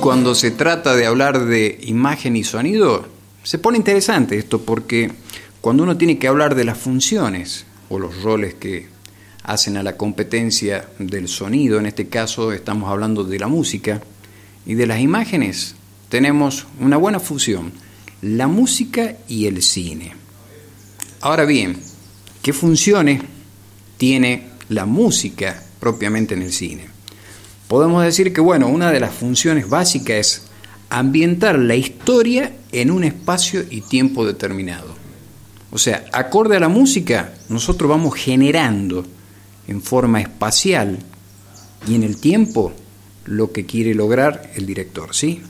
Cuando se trata de hablar de imagen y sonido, se pone interesante esto porque cuando uno tiene que hablar de las funciones o los roles que hacen a la competencia del sonido, en este caso estamos hablando de la música, y de las imágenes, tenemos una buena fusión, la música y el cine. Ahora bien, ¿qué funciones tiene la música propiamente en el cine? Podemos decir que, bueno, una de las funciones básicas es ambientar la historia en un espacio y tiempo determinado. O sea, acorde a la música, nosotros vamos generando en forma espacial y en el tiempo lo que quiere lograr el director, ¿sí?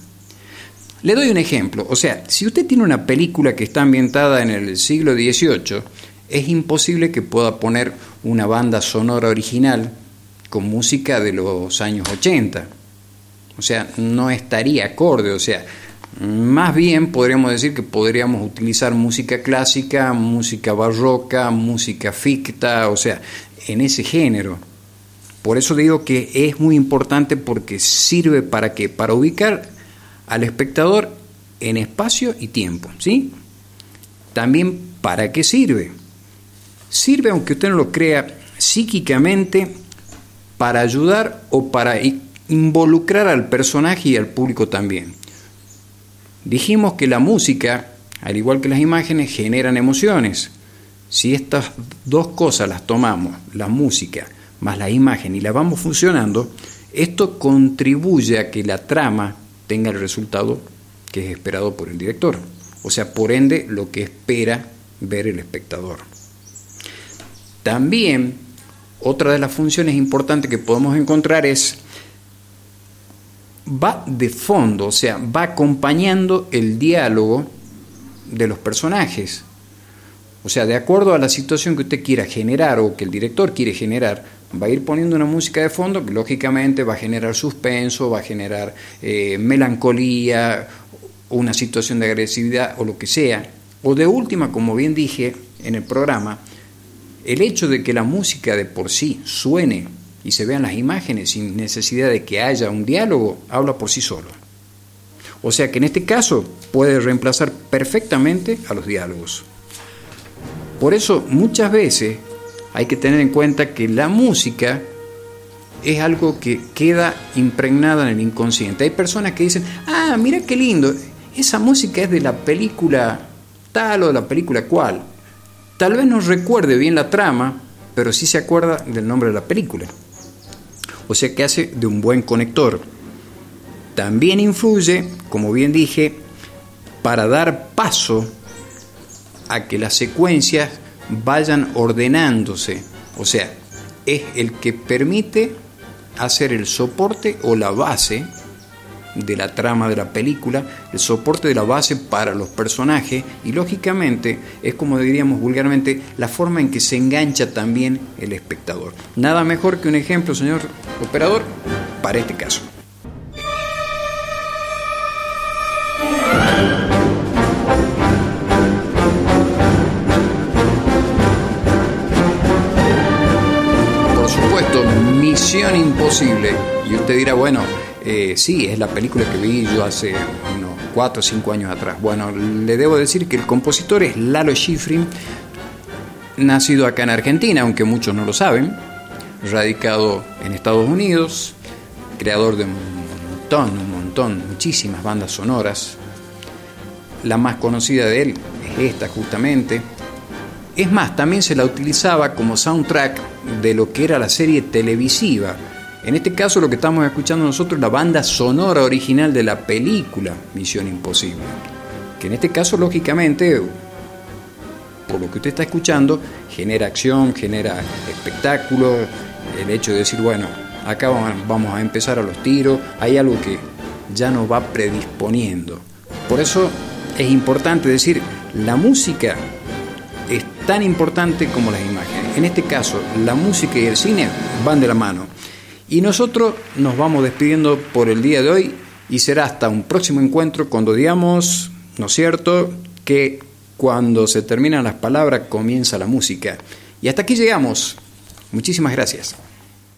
Le doy un ejemplo, o sea, si usted tiene una película que está ambientada en el siglo XVIII, es imposible que pueda poner una banda sonora original con música de los años 80. O sea, no estaría acorde, o sea, más bien podríamos decir que podríamos utilizar música clásica, música barroca, música ficta, o sea, en ese género. Por eso digo que es muy importante porque sirve para que para ubicar al espectador en espacio y tiempo, ¿sí? También para qué sirve? Sirve aunque usted no lo crea psíquicamente para ayudar o para involucrar al personaje y al público también. Dijimos que la música, al igual que las imágenes, generan emociones. Si estas dos cosas las tomamos, la música más la imagen, y la vamos funcionando, esto contribuye a que la trama tenga el resultado que es esperado por el director. O sea, por ende, lo que espera ver el espectador. También, otra de las funciones importantes que podemos encontrar es va de fondo, o sea, va acompañando el diálogo de los personajes. O sea, de acuerdo a la situación que usted quiera generar o que el director quiere generar, va a ir poniendo una música de fondo que lógicamente va a generar suspenso, va a generar eh, melancolía, una situación de agresividad o lo que sea. O de última, como bien dije en el programa, el hecho de que la música de por sí suene y se vean las imágenes sin necesidad de que haya un diálogo, habla por sí solo. O sea que en este caso puede reemplazar perfectamente a los diálogos. Por eso muchas veces hay que tener en cuenta que la música es algo que queda impregnada en el inconsciente. Hay personas que dicen, ah, mira qué lindo, esa música es de la película tal o de la película cual. Tal vez no recuerde bien la trama, pero sí se acuerda del nombre de la película o sea que hace de un buen conector. También influye, como bien dije, para dar paso a que las secuencias vayan ordenándose, o sea, es el que permite hacer el soporte o la base de la trama de la película, el soporte de la base para los personajes y lógicamente es como diríamos vulgarmente la forma en que se engancha también el espectador. Nada mejor que un ejemplo, señor operador, para este caso. Por supuesto, misión imposible. Y usted dirá, bueno, eh, sí, es la película que vi yo hace unos 4 o 5 años atrás. Bueno, le debo decir que el compositor es Lalo Schifrin, nacido acá en Argentina, aunque muchos no lo saben, radicado en Estados Unidos, creador de un montón, un montón, muchísimas bandas sonoras. La más conocida de él es esta justamente. Es más, también se la utilizaba como soundtrack de lo que era la serie televisiva en este caso lo que estamos escuchando nosotros es la banda sonora original de la película Misión Imposible, que en este caso lógicamente, por lo que usted está escuchando, genera acción, genera espectáculo, el hecho de decir, bueno, acá vamos a empezar a los tiros, hay algo que ya nos va predisponiendo. Por eso es importante decir, la música es tan importante como las imágenes. En este caso, la música y el cine van de la mano. Y nosotros nos vamos despidiendo por el día de hoy y será hasta un próximo encuentro cuando digamos, ¿no es cierto?, que cuando se terminan las palabras comienza la música. Y hasta aquí llegamos. Muchísimas gracias.